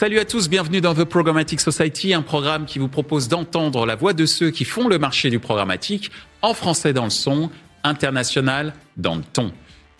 Salut à tous, bienvenue dans The Programmatic Society, un programme qui vous propose d'entendre la voix de ceux qui font le marché du programmatique en français dans le son, international dans le ton.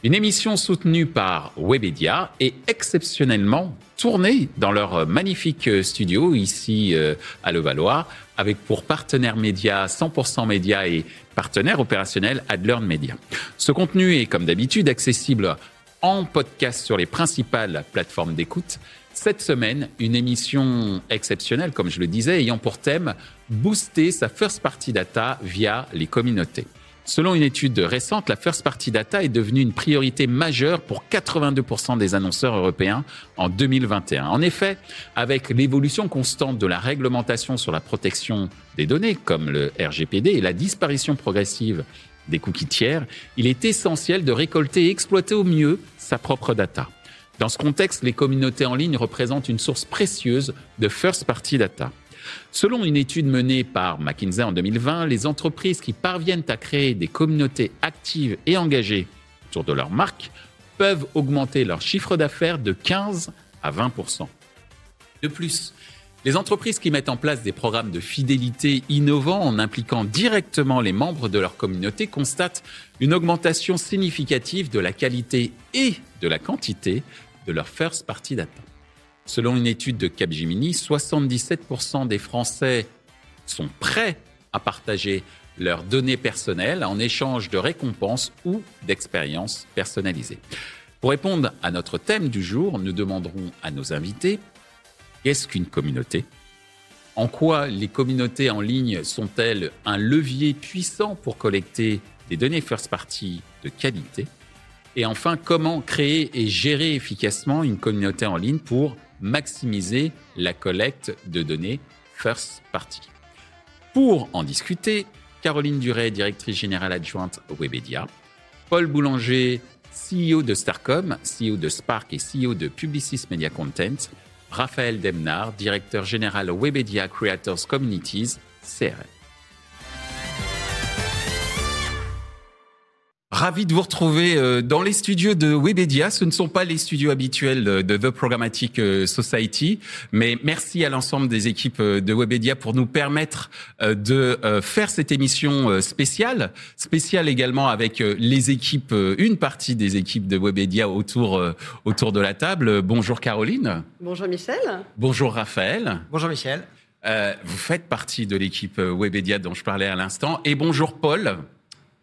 Une émission soutenue par Webedia et exceptionnellement tournée dans leur magnifique studio ici euh, à Levallois, avec pour partenaire média 100% média et partenaire opérationnel Adlearn Media. Ce contenu est comme d'habitude accessible en podcast sur les principales plateformes d'écoute. Cette semaine, une émission exceptionnelle, comme je le disais, ayant pour thème booster sa first party data via les communautés. Selon une étude récente, la first party data est devenue une priorité majeure pour 82% des annonceurs européens en 2021. En effet, avec l'évolution constante de la réglementation sur la protection des données, comme le RGPD, et la disparition progressive des cookies tiers, il est essentiel de récolter et exploiter au mieux sa propre data. Dans ce contexte, les communautés en ligne représentent une source précieuse de first party data. Selon une étude menée par McKinsey en 2020, les entreprises qui parviennent à créer des communautés actives et engagées autour de leur marque peuvent augmenter leur chiffre d'affaires de 15 à 20% De plus, les entreprises qui mettent en place des programmes de fidélité innovants en impliquant directement les membres de leur communauté constatent une augmentation significative de la qualité et de la quantité leur first party data. Selon une étude de Capgemini, 77% des Français sont prêts à partager leurs données personnelles en échange de récompenses ou d'expériences personnalisées. Pour répondre à notre thème du jour, nous demanderons à nos invités qu'est-ce qu'une communauté? En quoi les communautés en ligne sont-elles un levier puissant pour collecter des données first party de qualité? Et enfin, comment créer et gérer efficacement une communauté en ligne pour maximiser la collecte de données first party? Pour en discuter, Caroline Duret, directrice générale adjointe Webedia, Paul Boulanger, CEO de Starcom, CEO de Spark et CEO de Publicis Media Content, Raphaël Demnar, directeur général Webedia Creators Communities, CRM. Ravi de vous retrouver euh, dans les studios de Webedia. Ce ne sont pas les studios habituels de The Programmatic euh, Society, mais merci à l'ensemble des équipes euh, de Webedia pour nous permettre de faire cette émission spéciale, spéciale également avec les équipes, une partie des équipes de Webedia autour autour de la table. Bonjour Caroline. Bonjour Michel. Bonjour Raphaël. Bonjour Michel. vous faites partie de l'équipe Webedia dont je parlais à l'instant. Et bonjour Paul.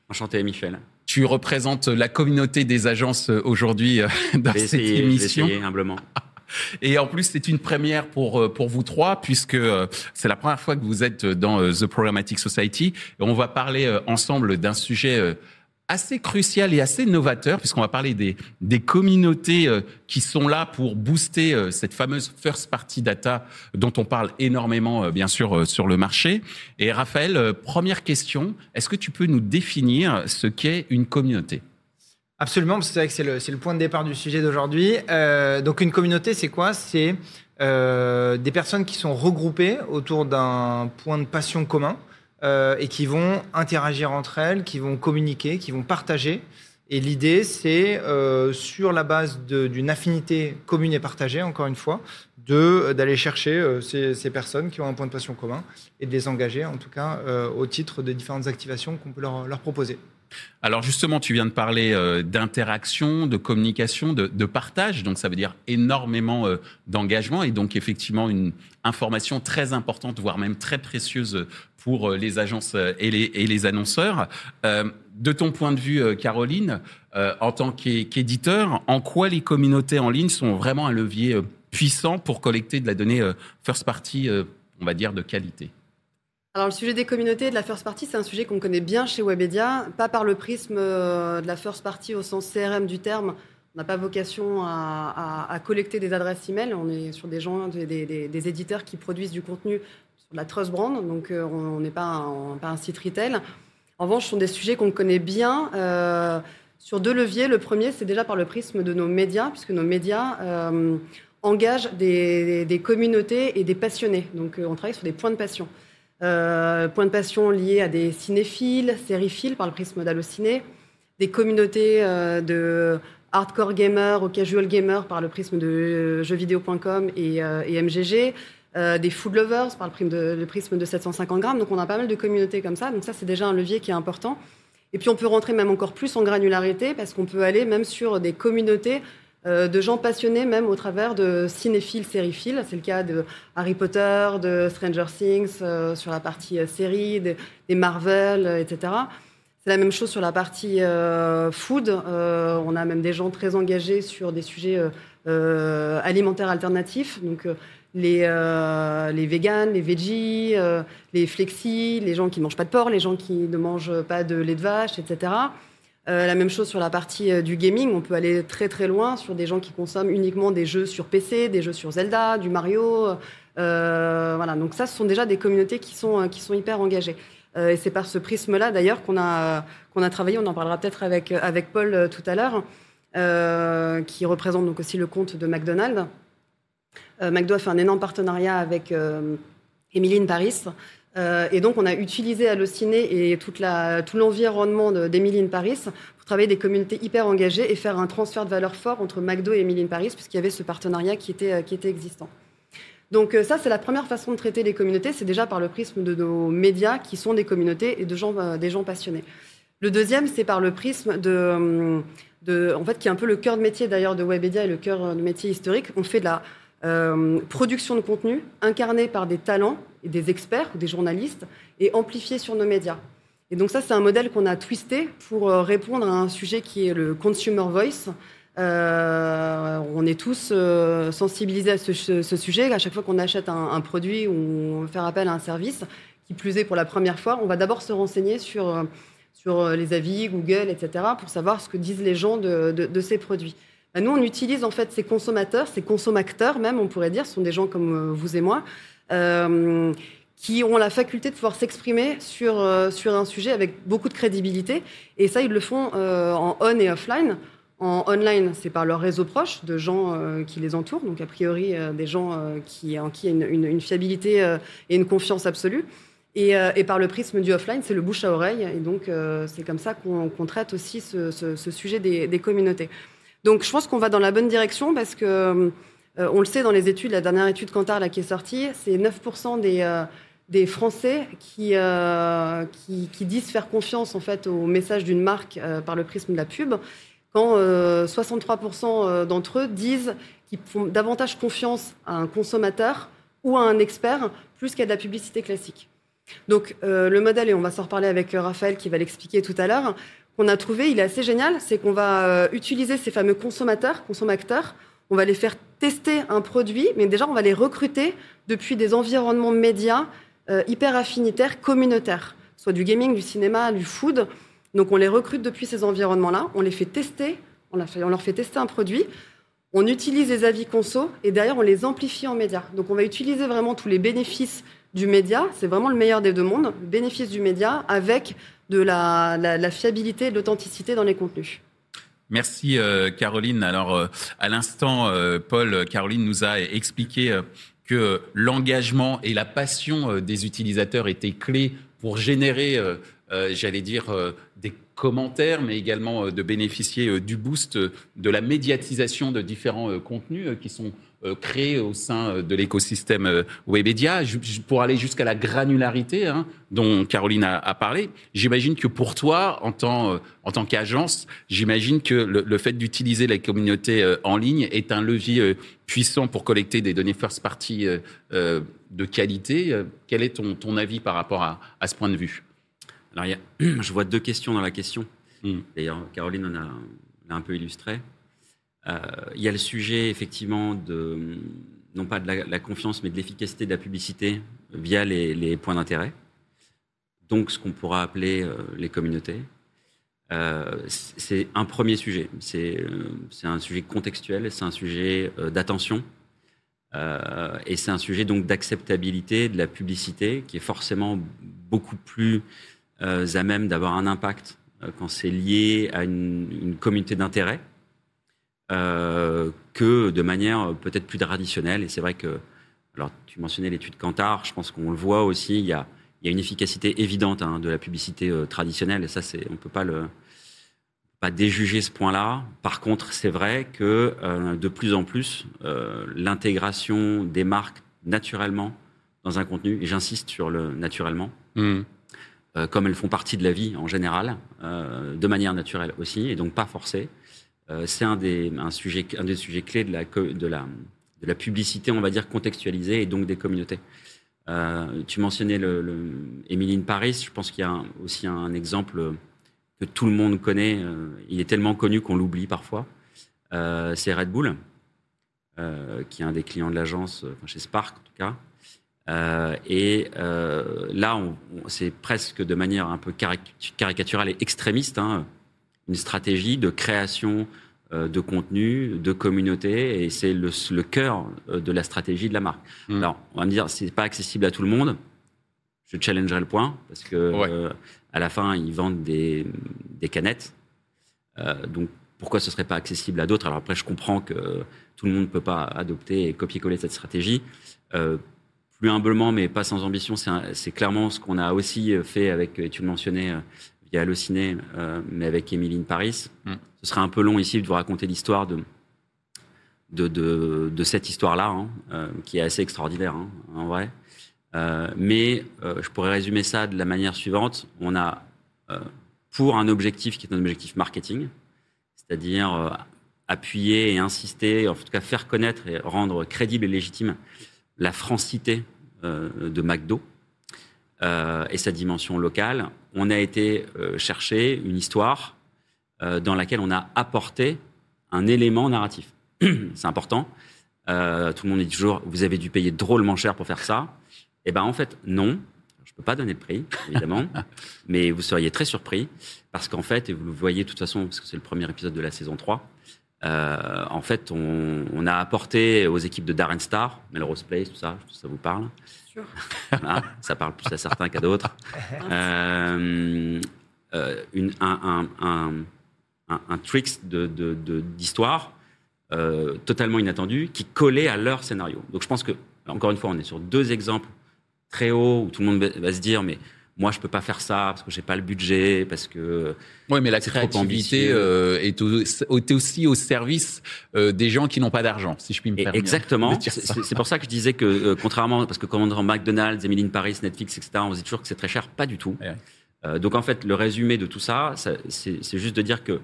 Enchanté Michel. Tu représentes la communauté des agences euh, aujourd'hui euh, dans cette émission. Essayé, humblement. Et en plus, c'est une première pour euh, pour vous trois puisque c'est la première fois que vous êtes dans The Programmatic Society. Et on va parler ensemble d'un sujet assez crucial et assez novateur, puisqu'on va parler des, communautés euh, qui sont là pour booster euh, cette fameuse first party data dont on parle énormément, euh, bien sûr, sur le marché. Et Raphaël, première question, est-ce que tu peux nous définir ce qu'est une communauté? Absolument, c'est vrai que c'est le, point de départ du sujet d'aujourd'hui. donc une communauté, c'est quoi? C'est des personnes qui sont regroupées autour d'un point de passion commun. Euh, et qui vont interagir entre elles, qui vont communiquer, qui vont partager. Et l'idée, c'est, euh, sur la base d'une affinité commune et partagée, encore une fois, d'aller chercher euh, ces, personnes qui ont un point de passion commun et de les engager, en tout cas, au titre de différentes activations qu'on peut leur proposer. Alors justement, tu viens de parler euh, d'interaction, de communication, de, partage, donc ça veut dire énormément euh, d'engagement et donc effectivement une information très importante, voire même très précieuse pour euh, les agences et les, annonceurs. de ton point de vue, Caroline, en tant qu'éditeur, en quoi les communautés en ligne sont vraiment un levier puissant pour collecter de la donnée first party, on va dire, de qualité? Alors, le sujet des communautés et de la first party, c'est un sujet qu'on connaît bien chez Webedia, pas par le prisme euh, de la first party au sens CRM du terme. On n'a pas vocation à, collecter des adresses email. On est sur des gens, des, éditeurs qui produisent du contenu sur la trust brand, donc euh, on n'est pas, un, site retail. En revanche, ce sont des sujets qu'on connaît bien. Euh, sur deux leviers. Le premier, c'est déjà par le prisme de nos médias, puisque nos médias engagent des, des, communautés et des passionnés. Donc, on travaille sur des points de passion. Euh, point de passion liés à des cinéphiles, sériphiles par le prisme d'Allociné, des communautés euh, de, hardcore gamer au casual gamer par le prisme de jeuxvideo.com et, et MGG. des food lovers par le de, le prisme de 750 grammes. Donc on a pas mal de communautés comme ça. Donc ça, c'est déjà un levier qui est important. Et puis on peut rentrer même encore plus en granularité parce qu'on peut aller même sur des communautés euh, de gens passionnés même au travers de cinéphiles, sériphiles. C'est le cas de Harry Potter, de Stranger Things euh, sur la partie euh, série, des Marvel, etc. C'est la même chose sur la partie food. on a même des gens très engagés sur des sujets alimentaires alternatifs. Donc les, euh, les véganes, les veggies, les flexis, les gens qui ne mangent pas de porc, les gens qui ne mangent pas de lait de vache, etc. Euh, la même chose sur la partie du gaming, on peut aller très très loin sur des gens qui consomment uniquement des jeux sur PC, des jeux sur Zelda, du Mario. voilà, donc ça, ce sont déjà des communautés qui sont, qui sont hyper engagées. et c'est par ce prisme-là, d'ailleurs, qu'on a, a travaillé, on en parlera peut-être avec, avec Paul tout à l'heure, qui représente donc aussi le compte de McDonald's. Euh, McDo a fait un énorme partenariat avec Emiline euh, Paris. Euh, et donc, on a utilisé Allociné et tout l'environnement d'Emiline Paris pour travailler des communautés hyper engagées et faire un transfert de valeur fort entre McDo et Emiline Paris, puisqu'il y avait ce partenariat qui était, qui était existant. Donc ça, c'est la première façon de traiter les communautés, c'est déjà par le prisme de nos médias qui sont des communautés et de gens, des gens passionnés. Le deuxième, c'est par le prisme de, de, en fait, qui est un peu le cœur de métier d'ailleurs de Webedia et le cœur de métier historique. On fait de la euh, production de contenu incarnée par des talents et des experts ou des journalistes et amplifiée sur nos médias. Et donc ça, c'est un modèle qu'on a twisté pour euh, répondre à un sujet qui est le consumer voice. Euh, on est tous sensibilisés à ce, sujet. À chaque fois qu'on achète un, produit ou on faire appel à un service, qui plus est pour la première fois, on va d'abord se renseigner sur, sur les avis, Google, etc., pour savoir ce que disent les gens de, de ces produits. Bah, nous, on utilise en fait ces consommateurs, ces consommateurs même, on pourrait dire, sont des gens comme euh, vous et moi, euh, qui ont la faculté de pouvoir s'exprimer sur, euh, sur un sujet avec beaucoup de crédibilité. Et ça, ils le font en on et offline. En online, c'est par leur réseau proche de gens qui les entourent, donc a priori des gens qui, en qui il y a une, fiabilité et une confiance absolue. Et, par le prisme du offline, c'est le bouche à oreille. Et donc, c'est comme ça qu'on traite aussi ce, sujet des communautés. Donc je pense qu'on va dans la bonne direction parce que euh, on le sait dans les études, la dernière étude Kantar là, qui est sortie, c'est 9% des, euh, des Français euh, qui, qui, disent faire confiance en fait au message d'une marque par le prisme de la pub, quand 63% d'entre eux disent qu'ils font davantage confiance à un consommateur ou à un expert plus qu'à de la publicité classique. Donc le modèle, et on va s'en reparler avec Raphaël qui va l'expliquer tout à l'heure, qu'on a trouvé, il est assez génial, c'est qu'on va euh, utiliser ces fameux consommateurs, consommateurs, on va les faire tester un produit, mais déjà on va les recruter depuis des environnements médias euh, hyper affinitaires, communautaires, soit du gaming, du cinéma, du food. Donc on les recrute depuis ces environnements-là, on les fait tester, on, leur fait tester un produit, on utilise les avis conso et derrière on les amplifie en médias. Donc on va utiliser vraiment tous les bénéfices du média, c'est vraiment le meilleur des deux mondes, le bénéfice du média avec de la, fiabilité et de l'authenticité dans les contenus. Merci euh, Caroline. Alors euh, à l'instant, euh, Paul, Caroline nous a expliqué que l'engagement et la passion des utilisateurs étaient clés pour générer, j'allais dire, des commentaires, mais également de bénéficier du boost de la médiatisation de différents contenus qui sont euh, créé au sein euh, de l'écosystème euh, Webedia, pour aller jusqu'à la granularité hein, dont Caroline a, parlé. J'imagine que pour toi, en tant, en tant qu'agence, j'imagine que le, fait d'utiliser la communauté en ligne est un levier puissant pour collecter des données first party de qualité. Quel est ton, ton avis par rapport à, à ce point de vue? Alors, il y a, je vois deux questions dans la question. Hmm. D'ailleurs, Caroline en a, a un peu illustré. Euh, il y a le sujet, effectivement, de, non pas de la, confiance, mais de l'efficacité de la publicité via les, points d'intérêt. Donc, ce qu'on pourra appeler euh, les communautés. Euh, c'est un premier sujet. C'est un sujet contextuel, c'est un sujet d'attention. et c'est un sujet donc d'acceptabilité de la publicité qui est forcément beaucoup plus à même d'avoir un impact quand c'est lié à une, une communauté d'intérêt euh, que de manière peut-être plus traditionnelle. Et c'est vrai que, alors tu mentionnais l'étude Kantar, je pense qu'on le voit aussi, il y a, il y a une efficacité évidente hein, de la publicité euh, traditionnelle, et ça, c'est, on ne peut pas le pas déjuger ce point-là. Par contre, c'est vrai que euh, de plus en plus, euh, l'intégration des marques naturellement dans un contenu, et j'insiste sur le naturellement, euh, comme elles font partie de la vie en général, de manière naturelle aussi, et donc pas forcée, c'est un des, un, sujet, un des sujets clés de la, de, la, de la publicité, on va dire, contextualisée, et donc des communautés. tu mentionnais le, Paris, je pense qu'il y a aussi un exemple que tout le monde connaît. Euh, il est tellement connu qu'on l'oublie parfois. Euh, c'est Red Bull, euh, qui est un des clients de l'agence, chez Spark en tout cas. et là, c'est presque de manière un peu caricaturale et extrémiste, hein, une stratégie de création de contenu, de communauté, et c'est le, cœur de la stratégie de la marque. Hmm. Alors, on va me dire, c'est pas accessible à tout le monde. Je challengerai le point parce que à la fin, ils vendent des, canettes. Euh, donc, pourquoi ce serait pas accessible à d'autres? Alors après, je comprends que tout le monde ne peut pas adopter et copier-coller cette stratégie. Euh, plus humblement, mais pas sans ambition, c'est clairement ce qu'on a aussi fait avec, et tu le mentionnais, euh, via Allociné, mais avec Émilie Paris. Mm. Ce serait un peu long ici de vous raconter l'histoire de, de, cette histoire-là, hein, qui est assez extraordinaire, hein, en vrai. Euh, mais euh, je pourrais résumer ça de la manière suivante. On a, euh, pour un objectif qui est un objectif marketing, c'est-à-dire appuyer et insister, en tout cas faire connaître et rendre crédible et légitime la francité de McDo et sa dimension locale, on a été chercher une histoire dans laquelle on a apporté un élément narratif. C'est important. tout le monde dit toujours, vous avez dû payer drôlement cher pour faire ça. Eh bien, en fait, non. Je ne peux pas donner le prix, évidemment, mais vous seriez très surpris parce qu'en fait, et vous le voyez de toute façon, parce que c'est le premier épisode de la saison 3, euh, en fait, on, a apporté aux équipes de Darren Star, Melrose Place, tout ça, ça vous parle Sûr. ça parle plus à certains qu'à d'autres. euh, euh, une, un, un, un, un, tricks d'histoire euh, totalement inattendu qui collait à leur scénario. Donc je pense que, encore une fois, on est sur deux exemples très haut où tout le monde va se dire mais moi je peux pas faire ça parce que j'ai pas le budget parce que oui mais la créativité euh, est, aussi au service euh, des gens qui n'ont pas d'argent si je puis me permettre exactement. c'est pour ça que je disais que euh, contrairement parce que quand on est en McDonald's Emily Paris Netflix etc on se dit toujours que c'est très cher. Pas du tout. Donc en fait le résumé de tout ça, c'est juste de dire que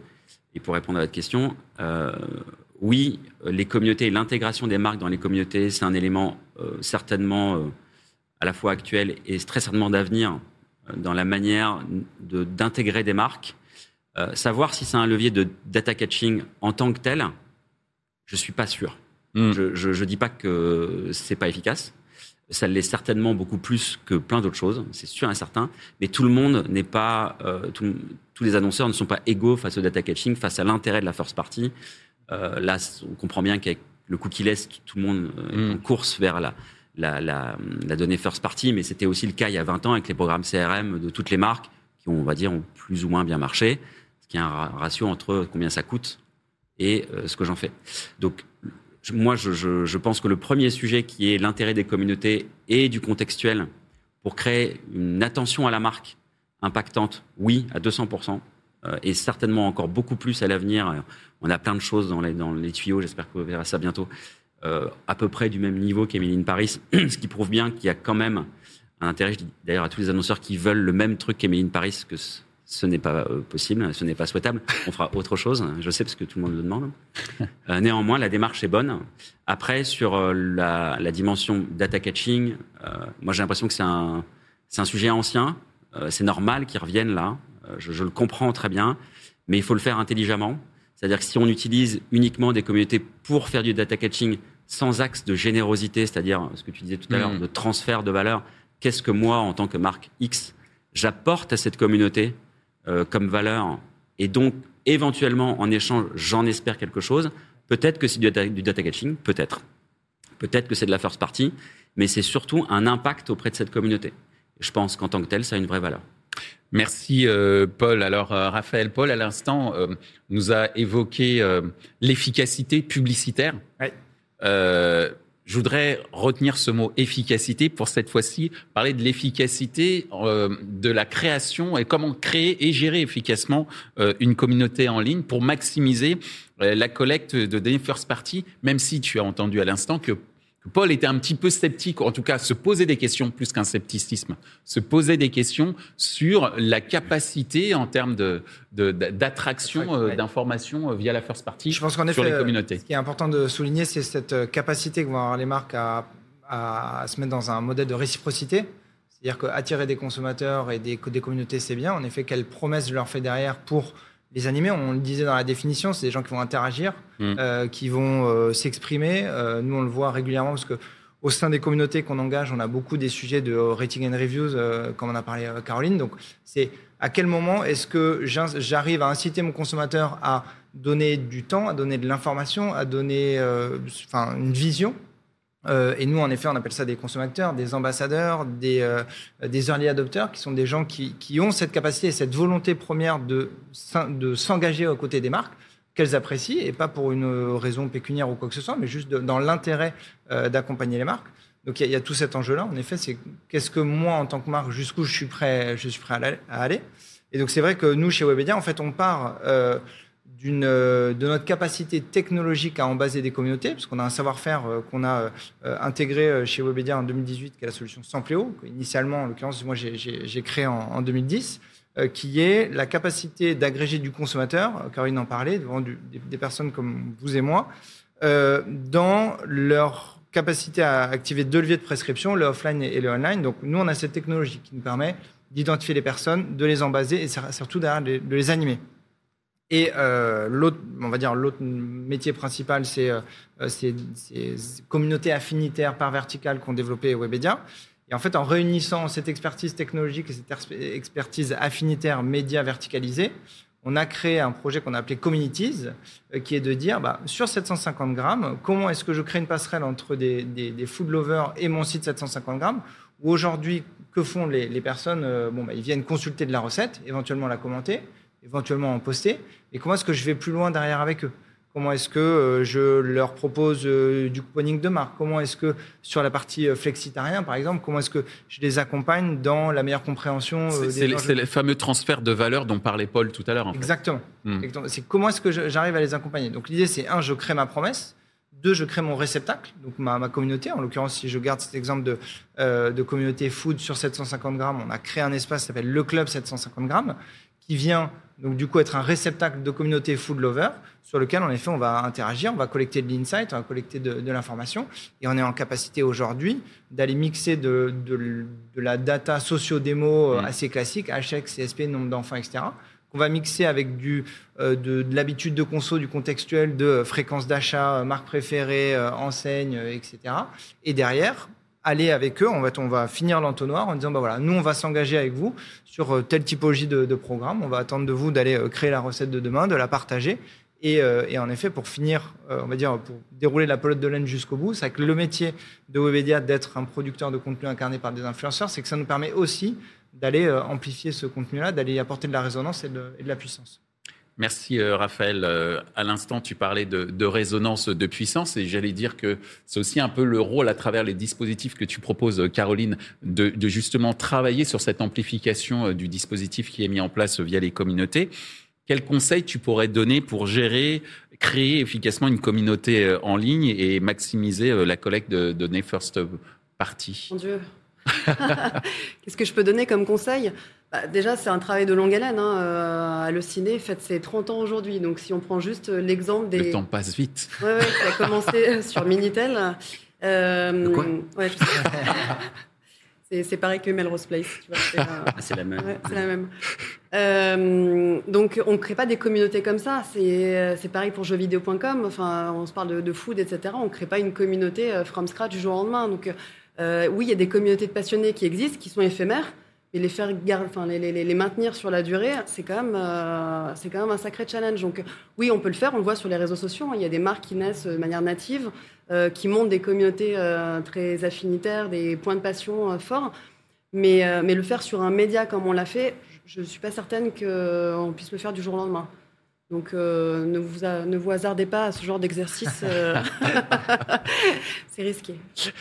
et pour répondre à votre question oui les communautés et l'intégration des marques dans les communautés c'est un élément certainement à la fois actuel et très certainement d'avenir dans la manière d'intégrer des marques. Euh, savoir si c'est un levier de data catching en tant que tel, je suis pas sûr. Hmm. Je ne dis pas que c'est pas efficace. Ça l'est certainement beaucoup plus que plein d'autres choses, c'est sûr et certain. Mais tout le monde n'est pas, euh, tous les annonceurs ne sont pas égaux face au data catching, face à l'intérêt de la first party. là, on comprend bien qu'avec le cookie-less, tout le monde est hmm. en course vers la, la, donnée first party, mais c'était aussi le cas il y a 20 ans avec les programmes CRM de toutes les marques qui, ont, on va dire, ont plus ou moins bien marché, ce qui est un ratio entre combien ça coûte et euh, ce que j'en fais. Donc, moi, je, pense que le premier sujet qui est l'intérêt des communautés et du contextuel pour créer une attention à la marque impactante, oui, à 200%, euh, et certainement encore beaucoup plus à l'avenir. On a plein de choses dans les, dans les tuyaux, j'espère que vous verrez ça bientôt. Euh, à peu près du même niveau qu'Emiline Paris, ce qui prouve bien qu'il y a quand même un intérêt, d'ailleurs à tous les annonceurs qui veulent le même truc qu'Emiline Paris, que ce n'est pas euh, possible, ce n'est pas souhaitable. On fera autre chose, je sais parce que tout le monde le demande. Euh, néanmoins, la démarche est bonne. Après, sur la, dimension data catching, moi j'ai l'impression que c'est un, un sujet ancien. c'est normal qu'il revienne là. Je, je, le comprends très bien, mais il faut le faire intelligemment. C'est-à-dire que si on utilise uniquement des communautés pour faire du data catching sans axe de générosité, c'est-à-dire ce que tu disais tout à l'heure, mm. de transfert de valeur. Qu'est-ce que moi, en tant que marque X, j'apporte à cette communauté euh, comme valeur Et donc, éventuellement, en échange, j'en espère quelque chose. Peut-être que c'est du data, du data catching, peut-être. Peut-être que c'est de la first party, mais c'est surtout un impact auprès de cette communauté. Je pense qu'en tant que tel, ça a une vraie valeur. Merci euh, Paul. Alors euh, Raphaël Paul, à l'instant, nous a évoqué l'efficacité publicitaire. Ouais. Euh, je voudrais retenir ce mot efficacité pour cette fois-ci parler de l'efficacité euh, de la création et comment créer et gérer efficacement euh, une communauté en ligne pour maximiser la collecte de données first party, même si tu as entendu à l'instant que Paul était un petit peu sceptique, en tout cas se poser des questions plus qu'un scepticisme, se poser des questions sur la capacité en termes de, d'attraction euh, d'informations euh, via la first party Je pense qu'en sur effet, les communautés. Ce qui est important de souligner, c'est cette euh, capacité que vont avoir les marques à, à, se mettre dans un modèle de réciprocité. C'est-à-dire qu'attirer des consommateurs et des, des communautés, c'est bien. En effet, quelles promesses je leur fais derrière pour les animés, on le disait dans la définition, c'est des gens qui vont interagir, mm. euh, qui vont euh, s'exprimer. Euh, nous, on le voit régulièrement parce que au sein des communautés qu'on engage, on a beaucoup des sujets de rating and reviews, comme on a parlé Caroline. Donc, c'est à quel moment est-ce que j'arrive à inciter mon consommateur à donner du temps, à donner de l'information, à donner enfin, une vision euh, et nous, en effet, on appelle ça des consommateurs, des ambassadeurs, des, euh, des early adopters, qui sont des gens qui, qui, ont cette capacité et cette volonté première de, de s'engager aux côtés des marques qu'elles apprécient, et pas pour une raison pécuniaire ou quoi que ce soit, mais juste dans l'intérêt euh, d'accompagner les marques. Donc il y, a tout cet enjeu-là. En effet, c'est qu'est-ce que moi, en tant que marque, jusqu'où je suis prêt, je suis prêt à aller. Et donc c'est vrai que nous, chez Webedia, en fait, on part de notre capacité technologique à embaser des communautés, parce qu'on a un savoir-faire euh, qu'on a euh, intégré chez Webedia en 2018, qui est la solution Sampléo, initialement, en l'occurrence, moi j'ai créé en, 2010, qui est la capacité d'agréger du consommateur, Caroline en parlait, devant des, personnes comme vous et moi, dans leur capacité à activer deux leviers de prescription, le offline et le online. Donc nous, on a cette technologie qui nous permet d'identifier les personnes, de les embaser et surtout de les animer. Et euh, l'autre, on va dire l'autre métier principal, c'est euh, ces communautés affinitaires par verticale qu'ont développé Webedia. Et en fait, en réunissant cette expertise technologique et cette expertise affinitaire média verticalisée, on a créé un projet qu'on a appelé Communities, euh, qui est de dire, bah, sur 750 grammes, comment est-ce que je crée une passerelle entre des, food lovers et mon site 750 grammes, où aujourd'hui, que font les, les personnes bon, bah, Ils viennent consulter de la recette, éventuellement la commenter, éventuellement en poster. Et comment est-ce que je vais plus loin derrière avec eux? Comment est-ce que euh, je leur propose euh, du couponing de marque? Comment est-ce que sur la partie euh, flexitarien, par exemple, comment est-ce que je les accompagne dans la meilleure compréhension C'est le fameux transfert de valeur dont parlait Paul tout à l'heure. Exactement. Hmm. C'est comment est-ce que j'arrive à les accompagner? Donc l'idée, c'est un, je crée ma promesse. Deux, je crée mon réceptacle, donc ma, ma communauté. En l'occurrence, si je garde cet exemple de, de communauté food sur 750 grammes, on a créé un espace qui s'appelle le club 750 grammes, qui vient donc du coup être un réceptacle de communauté food lover sur lequel en effet on va interagir, on va collecter de l'insight, on va collecter de, l'information et on est en capacité aujourd'hui d'aller mixer de, de, la data socio-démo euh, mm. assez classique, HX, CSP, nombre d'enfants, etc. qu'on va mixer avec du, euh, de, l'habitude de conso, du contextuel, de fréquence d'achat, euh, marque préférée, enseigne, etc. Et derrière, aller avec eux. On va, on va finir l'entonnoir en disant bah voilà, nous on va s'engager avec vous sur euh, telle typologie de, programme. On va attendre de vous d'aller euh, créer la recette de demain, de la partager. Et, euh, et en effet, pour finir, on va dire, pour dérouler la pelote de laine jusqu'au bout, c'est que le métier de Webedia d'être un producteur de contenu incarné par des influenceurs, c'est que ça nous permet aussi d'aller amplifier ce contenu-là, d'aller apporter de la résonance et de la puissance. Merci euh, Raphaël. Euh, à l'instant, tu parlais de, résonance de puissance et j'allais dire que c'est aussi un peu le rôle à travers les dispositifs que tu proposes, Caroline, de, justement travailler sur cette amplification euh, du dispositif qui est mis en place via les communautés. Quels conseils tu pourrais donner pour gérer, créer efficacement une communauté en ligne et maximiser la collecte de données first party? Mon Dieu. Qu'est-ce que je peux donner comme conseil? Bah, déjà, c'est un travail de longue haleine. Hein. Euh, Allociné fête ses 30 ans aujourd'hui. Donc, si on prend juste euh, l'exemple des. Le temps passe vite. Oui, ouais, ça a commencé sur Minitel. Euh, quoi ouais, c'est pareil que Melrose Place. Ah, c'est la même. c'est la même. Euh, donc, on ne crée pas des communautés comme ça. C'est pareil pour jeuxvideo.com. Enfin, on se parle de, de food, etc. On ne crée pas une communauté from scratch du jour au lendemain. Donc, oui, il y a des communautés de passionnés qui existent, qui sont éphémères et les faire enfin, les, les, les, maintenir sur la durée, c'est quand même euh, c'est quand même un sacré challenge. Donc oui, on peut le faire. On le voit sur les réseaux sociaux. Hein. Il y a des marques qui naissent de manière native, euh, qui montent des communautés euh, très affinitaires, des points de passion forts. Mais mais le faire sur un média comme on l'a fait, je ne suis pas certaine qu'on puisse le faire du jour au lendemain. Donc euh, ne, vous ne vous hasardez pas à ce genre d'exercice. Euh, c'est risqué.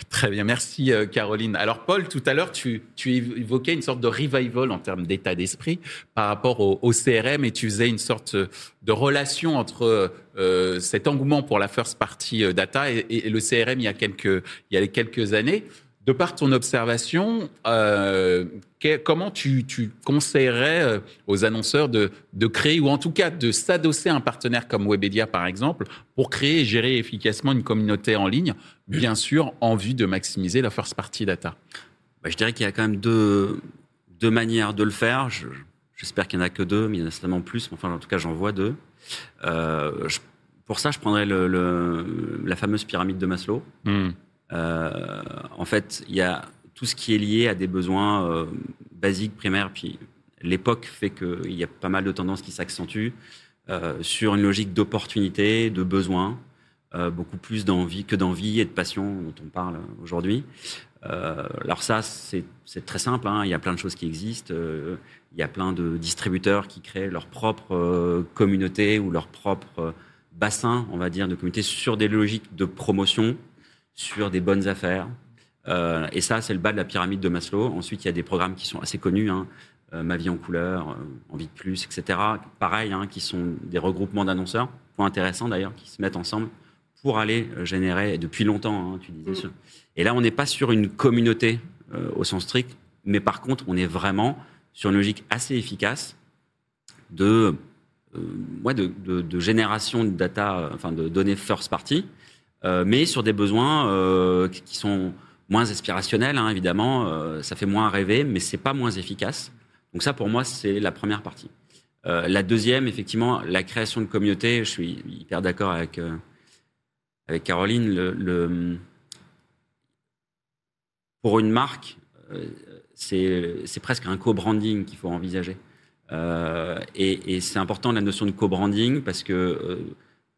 Très bien, merci euh, Caroline. Alors Paul, tout à l'heure, tu, tu, évoquais une sorte de revival en termes d'état d'esprit par rapport au, CRM et tu faisais une sorte de relation entre cet engouement pour la first party data et, et, le CRM il y a quelques, il y a quelques années. De par ton observation, euh, comment tu, conseillerais euh, aux annonceurs de, créer, ou en tout cas de s'adosser à un partenaire comme Webedia, par exemple, pour créer et gérer efficacement une communauté en ligne, bien sûr, en vue de maximiser la first party data? Bah, Je dirais qu'il y a quand même deux, deux manières de le faire. J'espère qu'il n'y en a que deux, mais il y en a certainement plus. Enfin, en tout cas, j'en vois deux. Euh, pour ça, je prendrais la fameuse pyramide de Maslow. Hmm. Euh, en fait, il y a tout ce qui est lié à des besoins euh, basiques, primaires, puis l'époque fait qu'il y a pas mal de tendances qui s'accentuent euh, sur une logique d'opportunité, de besoin, beaucoup plus d'envie que d'envie et de passion dont on parle aujourd'hui. alors ça, c'est très simple. Hein. Il y a plein de choses qui existent. il y a plein de distributeurs qui créent leur propre communauté ou leur propre bassin, on va dire, de communauté sur des logiques de promotion sur des bonnes affaires. Euh, et ça, c'est le bas de la pyramide de Maslow. Ensuite, il y a des programmes qui sont assez connus, hein, euh, Ma vie en couleur, euh, Envie de plus, etc. Pareil, hein, qui sont des regroupements d'annonceurs, point intéressant d'ailleurs, qui se mettent ensemble pour aller générer, depuis longtemps, hein, tu disais. Mm. Et là, on n'est pas sur une communauté au sens strict, mais par contre, on est vraiment sur une logique assez efficace de, de, de génération de data, enfin de données first party, mais sur des besoins euh, qui sont moins aspirationnels, hein, évidemment. Euh, ça fait moins rêver, mais c'est pas moins efficace. Donc ça, pour moi, c'est la première partie. la deuxième, effectivement, la création de communauté. Je suis hyper d'accord avec Caroline. Pour une marque, c'est presque un co-branding qu'il faut envisager. et c'est important la notion de co-branding parce que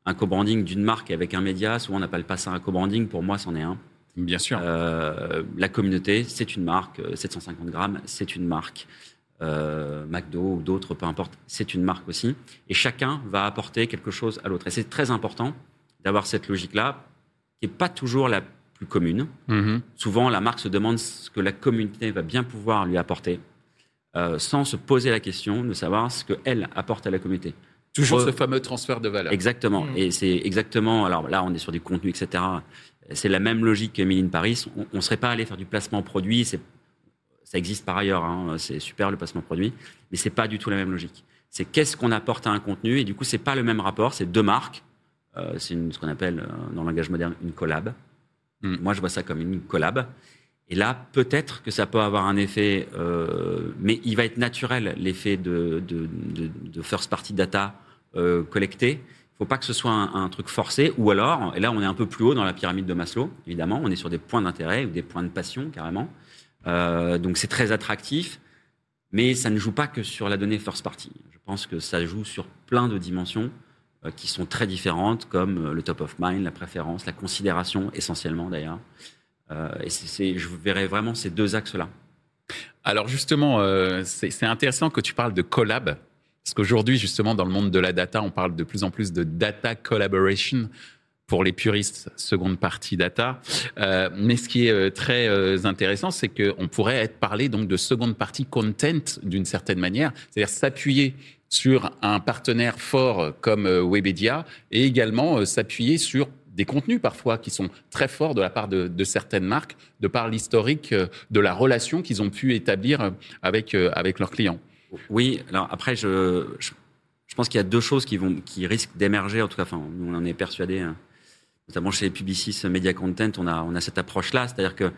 un co-branding d'une marque avec un média, souvent on n'appelle pas ça un co-branding, pour moi c'en est un. Bien sûr. Euh, la communauté, c'est une marque, 750 euh, grammes, c'est une marque. Euh, McDo ou d'autres, peu importe, c'est une marque aussi. Et chacun va apporter quelque chose à l'autre. Et c'est très important d'avoir cette logique-là, qui n'est pas toujours la plus commune. Mm-hmm. Souvent, la marque se demande ce que la communauté va bien pouvoir lui apporter, sans se poser la question de savoir ce qu'elle apporte à la communauté. Toujours ce fameux transfert de valeur. Exactement. Mm. Et c'est exactement. Alors là, on est sur des contenus, etc. C'est la même logique que Mille Paris. On ne serait pas allé faire du placement produit. Ça existe par ailleurs. Hein. C'est super le placement produit, mais c'est pas du tout la même logique. C'est qu'est-ce qu'on apporte à un contenu et du coup, c'est pas le même rapport. C'est deux marques. Euh, c'est ce qu'on appelle euh, dans le langage moderne une collab. Mm. Moi, je vois ça comme une collab. Et là, peut-être que ça peut avoir un effet, euh, mais il va être naturel, l'effet de, de, de, de, first party data euh, collecté. Il ne faut pas que ce soit un, truc forcé, ou alors, et là on est un peu plus haut dans la pyramide de Maslow, évidemment, on est sur des points d'intérêt ou des points de passion carrément. Euh, donc c'est très attractif, mais ça ne joue pas que sur la donnée first party. Je pense que ça joue sur plein de dimensions euh, qui sont très différentes, comme le top of mind, la préférence, la considération essentiellement d'ailleurs. Et c'est, je verrais vraiment ces deux axes-là. Alors justement, c'est intéressant que tu parles de collab parce qu'aujourd'hui, justement, dans le monde de la data, on parle de plus en plus de data collaboration pour les puristes, seconde partie data. Euh, mais ce qui est euh, très euh, intéressant, c'est qu'on pourrait être parlé donc de seconde partie content d'une certaine manière, c'est-à-dire s'appuyer sur un partenaire fort comme Webedia et également s'appuyer sur des contenus parfois qui sont très forts de la part de, de certaines marques, de par l'historique de la relation qu'ils ont pu établir avec, avec leurs clients. Oui, alors après, je, je, pense qu'il y a deux choses qui, vont, qui risquent d'émerger, en tout cas, enfin, nous on en est persuadés, hein. notamment chez Publicis Media Content, on a, on a cette approche-là, c'est-à-dire que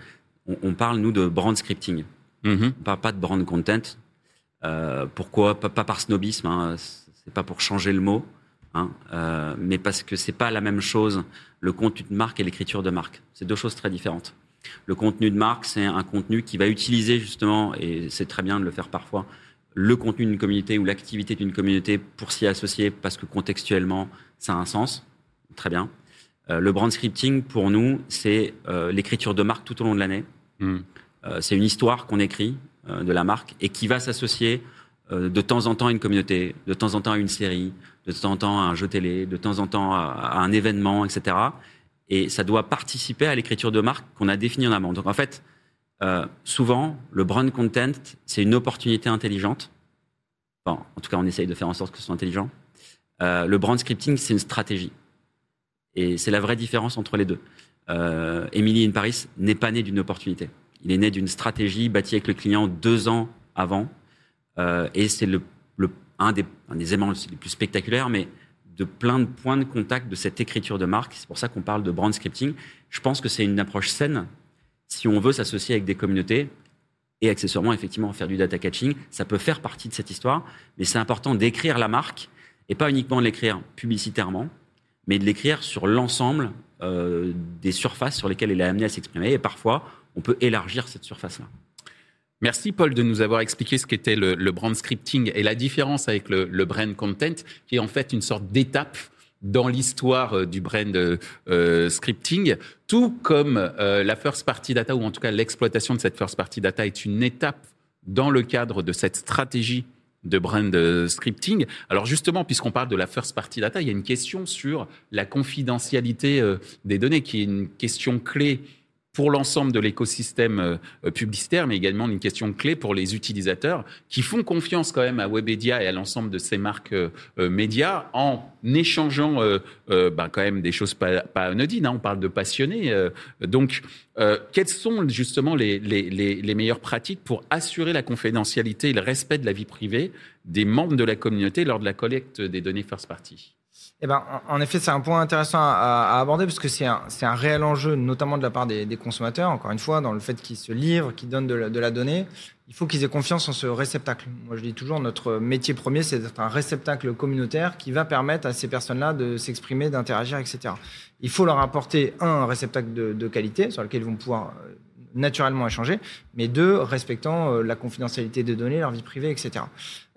on, parle, nous, de brand scripting. Mm-hmm. On ne parle pas de brand content. Euh, pourquoi pas, par snobisme, hein, c'est pas pour changer le mot, hein, euh, mais parce que c'est pas la même chose le contenu de marque et l'écriture de marque. C'est deux choses très différentes. Le contenu de marque, c'est un contenu qui va utiliser justement, et c'est très bien de le faire parfois, le contenu d'une communauté ou l'activité d'une communauté pour s'y associer parce que contextuellement, ça a un sens. Très bien. Euh, le brand scripting, pour nous, c'est euh, l'écriture de marque tout au long de l'année. Hmm. C'est une histoire qu'on écrit de la marque et qui va s'associer de temps en temps à une communauté, de temps en temps à une série, de temps en temps à un jeu télé, de temps en temps à, un événement, etc. Et ça doit participer à l'écriture de marque qu'on a définie en amont. Donc en fait, euh, souvent, le brand content, c'est une opportunité intelligente. en tout cas, on essaye de faire en sorte que ce soit intelligent. Euh, le brand scripting, c'est une stratégie. Et c'est la vraie différence entre les deux. Euh, Emily in Paris n'est pas né d'une opportunité. Il est né d'une stratégie bâtie avec le client deux ans avant. Euh, et c'est le, un, des, un éléments les plus spectaculaires, mais de plein de points de contact de cette écriture de marque. C'est pour ça qu'on parle de brand scripting. Je pense que c'est une approche saine si on veut s'associer avec des communautés et accessoirement effectivement faire du data catching. Ça peut faire partie de cette histoire, mais c'est important d'écrire la marque et pas uniquement de l'écrire publicitairement, mais de l'écrire sur l'ensemble euh, des surfaces sur lesquelles elle est amenée à s'exprimer. Et parfois, on peut élargir cette surface-là. Merci Paul de nous avoir expliqué ce qu'était le, brand scripting et la différence avec le, brand content, qui est en fait une sorte d'étape dans l'histoire euh, du brand euh, scripting, tout comme la first party data, ou en tout cas l'exploitation de cette first party data est une étape dans le cadre de cette stratégie de brand euh, scripting. Alors justement, puisqu'on parle de la first party data, il y a une question sur la confidentialité euh, des données, qui est une question clé pour l'ensemble de l'écosystème euh, publicitaire, mais également une question clé pour les utilisateurs qui font confiance quand même à Webedia et à l'ensemble de ces marques euh, euh, médias en échangeant bah, quand même des choses pas, anodines. Hein. on parle de passionnés. donc, quelles sont justement les, les, meilleures pratiques pour assurer la confidentialité et le respect de la vie privée des membres de la communauté lors de la collecte des données first party? Eh ben, en effet, c'est un point intéressant à, aborder parce que c'est un, réel enjeu, notamment de la part des, consommateurs, encore une fois, dans le fait qu'ils se livrent, qu'ils donnent de la, donnée. Il faut qu'ils aient confiance en ce réceptacle. Moi, je dis toujours, notre métier premier, c'est d'être un réceptacle communautaire qui va permettre à ces personnes-là de s'exprimer, d'interagir, etc. Il faut leur apporter, un, réceptacle de, de, qualité sur lequel ils vont pouvoir naturellement échanger, mais deux, respectant euh, la confidentialité des données, leur vie privée, etc.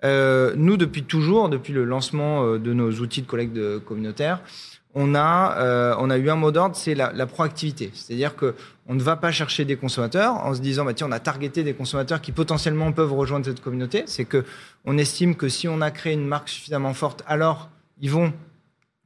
Euh, nous, depuis toujours, depuis le lancement euh, de nos outils de collecte communautaire, on a, on a eu un mot d'ordre, c'est la, proactivité. C'est-à-dire que on ne va pas chercher des consommateurs en se disant, bah, tiens, on a targeté des consommateurs qui potentiellement peuvent rejoindre cette communauté. C'est que on estime que si on a créé une marque suffisamment forte, alors ils vont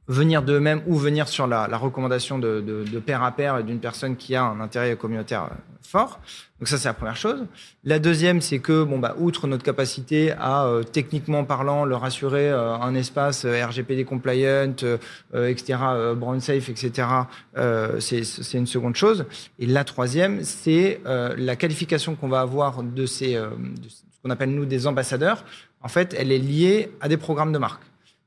venir d'eux-mêmes ou venir sur la, recommandation de, de, pair à pair d'une personne qui a un intérêt communautaire euh, fort. Donc ça, c'est la première chose. La deuxième, c'est que, bon, bah, outre notre capacité à, euh, techniquement parlant, leur assurer euh, un espace RGPD compliant, etc., brown safe, etc., c'est une seconde chose. Et la troisième, c'est la qualification qu'on va avoir de ces, de ce qu'on appelle nous des ambassadeurs. En fait, elle est liée à des programmes de marque.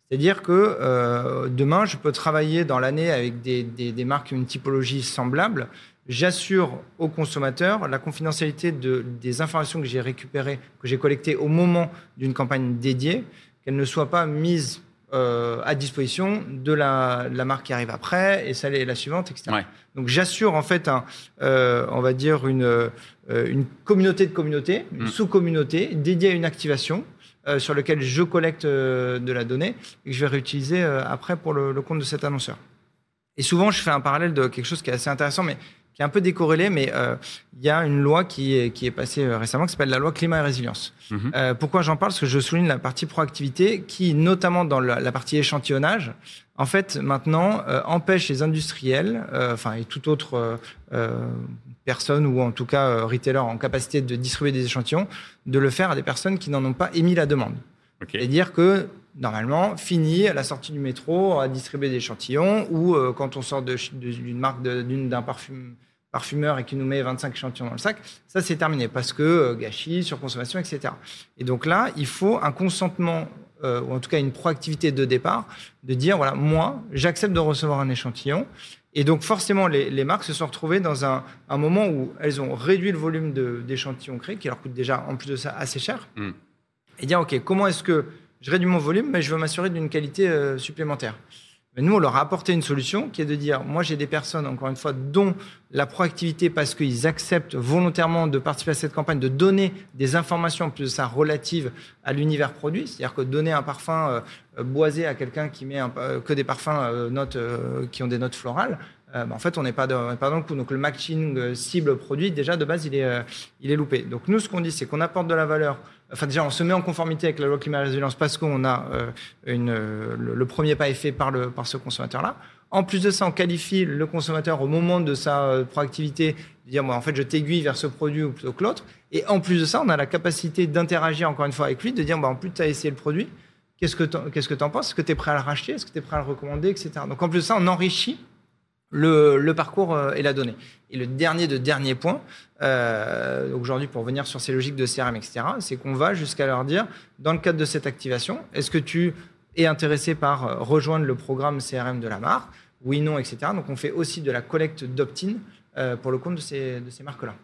C'est-à-dire que euh, demain, je peux travailler dans l'année avec des, des, marques qui ont une typologie semblable. J'assure aux consommateurs la confidentialité de, des informations que j'ai récupérées, que j'ai collectées au moment d'une campagne dédiée, qu'elles ne soient pas mises euh, à disposition de la, la, marque qui arrive après et celle est la suivante, etc. Donc j'assure en fait, un, euh, on va dire, une, euh, une communauté de communautés, une mm. sous-communauté dédiée à une activation euh, sur lequel je collecte euh, de la donnée et que je vais réutiliser euh, après pour le, compte de cet annonceur. Et souvent, je fais un parallèle de quelque chose qui est assez intéressant, mais qui est un peu décorrélé, mais il y a une loi qui est, qui est passée récemment qui s'appelle la loi climat et résilience. Mhm. pourquoi j'en parle? Parce que je souligne la partie proactivité qui, notamment dans la, partie échantillonnage, en fait, maintenant, empêche les industriels, enfin, et tout autre personnes ou en tout cas euh, retailers en capacité de distribuer des échantillons, de le faire à des personnes qui n'en ont pas émis la demande. C'est-à-dire que normalement, fini à la sortie du métro à distribuer des échantillons ou euh, quand on sort d'une marque d'un parfum, parfumeur et qui nous met 25 échantillons dans le sac, ça c'est terminé parce que euh, gâchis, surconsommation, etc. Et donc là, il faut un consentement ou en tout cas une proactivité de départ de dire voilà, moi, j'accepte de recevoir un échantillon et donc forcément, les, marques se sont retrouvées dans un, moment où elles ont réduit le volume d'échantillons créés, qui leur coûte déjà en plus de ça assez cher, mm. et dire, OK, comment est-ce que je réduis mon volume, mais je veux m'assurer d'une qualité euh, supplémentaire? Nous, on leur a apporté une solution qui est de dire, moi j'ai des personnes, encore une fois, dont la proactivité, parce qu'ils acceptent volontairement de participer à cette campagne, de donner des informations, en plus de ça, relatives à l'univers produit. C'est-à-dire que donner un parfum euh, boisé à quelqu'un qui met euh, que des parfums euh, notes, qui ont des notes florales, bah, en fait, on n'est pas, dans, le coup. Donc, le matching cible produit, déjà, de base, il est, il est loupé. Donc, nous, ce qu'on dit, c'est qu'on apporte de la valeur. Enfin, déjà, on se met en conformité avec la loi climat et résilience parce qu'on a une, le, premier pas est fait par, le, par ce consommateur-là. En plus de ça, on qualifie le consommateur au moment de sa proactivité, de dire, moi, en fait, je t'aiguille vers ce produit ou plutôt que l'autre. Et en plus de ça, on a la capacité d'interagir encore une fois avec lui, de dire, bah, en plus, tu as essayé le produit, qu'est-ce que tu en penses? Est-ce que tu es prêt à le racheter? Est-ce que tu es prêt à le recommander Etc. Donc en plus de ça, on enrichit le, parcours euh, et la donnée. Et le dernier de dernier point, euh, aujourd'hui pour revenir sur ces logiques de CRM, etc., c'est qu'on va jusqu'à leur dire, dans le cadre de cette activation, est-ce que tu es intéressé par euh, rejoindre le programme CRM de la marque? Oui, non, etc. Donc on fait aussi de la collecte d'opt-in pour le compte de ces, marques-là.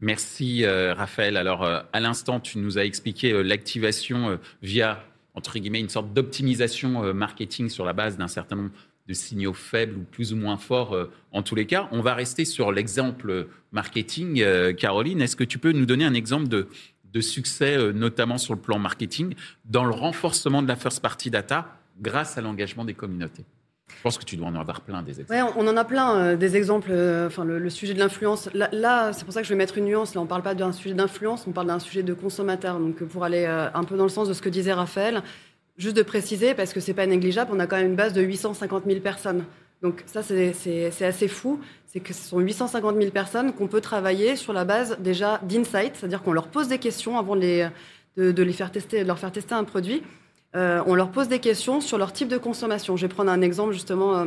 Merci euh, Raphaël. Alors euh, à l'instant, tu nous as expliqué euh, l'activation via, entre guillemets, une sorte d'optimisation marketing sur la base d'un certain nombre de signaux faibles ou plus ou moins forts en tous les cas. On va rester sur l'exemple marketing. Caroline, est-ce que tu peux nous donner un exemple de, de succès, notamment sur le plan marketing, dans le renforcement de la first party data grâce à l'engagement des communautés? Je pense que tu dois en avoir plein des exemples. On en a plein euh, des exemples. Euh, enfin, le, sujet de l'influence. Là, c'est pour ça que je vais mettre une nuance. Là, on ne parle pas d'un sujet d'influence, on parle d'un sujet de consommateur. Donc, pour aller euh, un peu dans le sens de ce que disait Raphaël, juste de préciser, parce que c'est pas négligeable, on a quand même une base de 850 000 personnes. Donc ça, c'est assez fou. C'est que ce sont 850 000 personnes qu'on peut travailler sur la base déjà d'insight, c'est-à-dire qu'on leur pose des questions avant de, les, de, les faire tester, de leur faire tester un produit. Euh, on leur pose des questions sur leur type de consommation. Je vais prendre un exemple justement euh,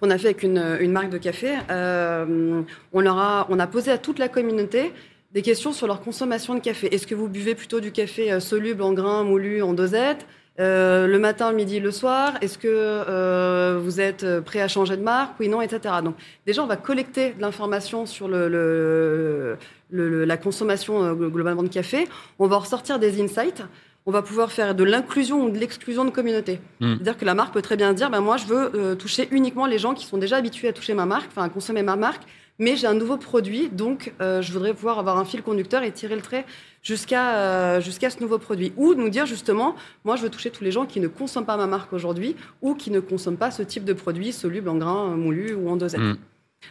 qu'on a fait avec une, marque de café. Euh, on, leur a, on a posé à toute la communauté des questions sur leur consommation de café. Est-ce que vous buvez plutôt du café soluble en grains, moulu, en dosette le matin, le midi, le soir? Est-ce que vous êtes prêt à changer de marque? Oui, non, etc. Donc, déjà, on va collecter de l'information sur le, la consommation globalement de café. On va ressortir des insights on va pouvoir faire de l'inclusion ou de l'exclusion de communauté. Hmm. C'est-à-dire que la marque peut très bien dire, ben moi, je veux euh, toucher uniquement les gens qui sont déjà habitués à toucher ma marque, enfin à consommer ma marque, mais j'ai un nouveau produit, donc euh, je voudrais pouvoir avoir un fil conducteur et tirer le trait jusqu'à euh, jusqu'à ce nouveau produit. Ou nous dire justement, moi, je veux toucher tous les gens qui ne consomment pas ma marque aujourd'hui ou qui ne consomment pas ce type de produit soluble en grains moulu ou en dosette. Hmm.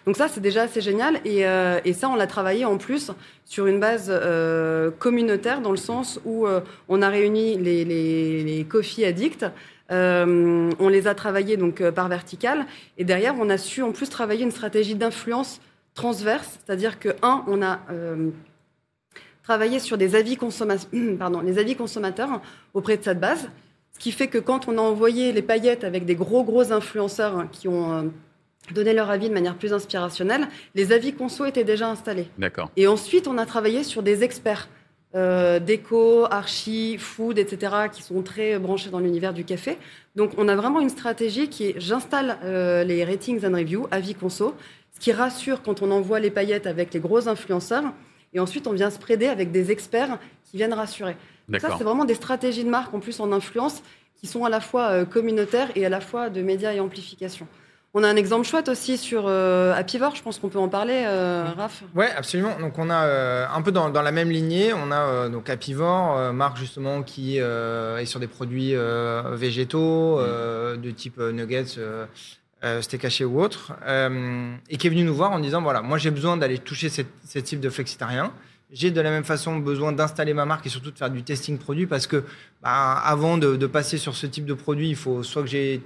Donc ça, c'est déjà assez génial. Euh, et, ça, on l'a travaillé en plus sur une base euh, communautaire, dans le sens où euh, on a réuni les, les, coffee addicts. on les a travaillés donc par vertical. Et derrière, on a su en plus travailler une stratégie d'influence transverse. C'est-à-dire que, un, on a travaillé sur des avis, pardon, les avis consommateurs auprès de cette base. Ce qui fait que quand on a envoyé les paillettes avec des gros, gros influenceurs qui ont donner leur avis de manière plus inspirationnelle, les avis conso étaient déjà installés. D'accord. Et ensuite, on a travaillé sur des experts euh, déco, archi, food, etc., qui sont très branchés dans l'univers du café. Donc, on a vraiment une stratégie qui est j'installe euh, les ratings and reviews, avis conso, ce qui rassure quand on envoie les paillettes avec les gros influenceurs. Et ensuite, on vient spreader avec des experts qui viennent rassurer. ça, c'est vraiment des stratégies de marque en plus en influence qui sont à la fois euh, communautaires et à la fois de médias et amplification. On a un exemple chouette aussi sur euh, Apivore, je pense qu'on peut en parler, euh, Raph. Oui, absolument. Donc on a euh, un peu dans, la même lignée, on a donc Apivore, marque justement qui est sur des produits végétaux mm. de type nuggets, steak haché ou autre, et qui est venu nous voir en disant voilà, moi j'ai besoin d'aller toucher ce type de flexitarien. J'ai de la même façon besoin d'installer ma marque et surtout de faire du testing produit parce que bah, avant de, de, passer sur ce type de produit, il faut soit que j'ai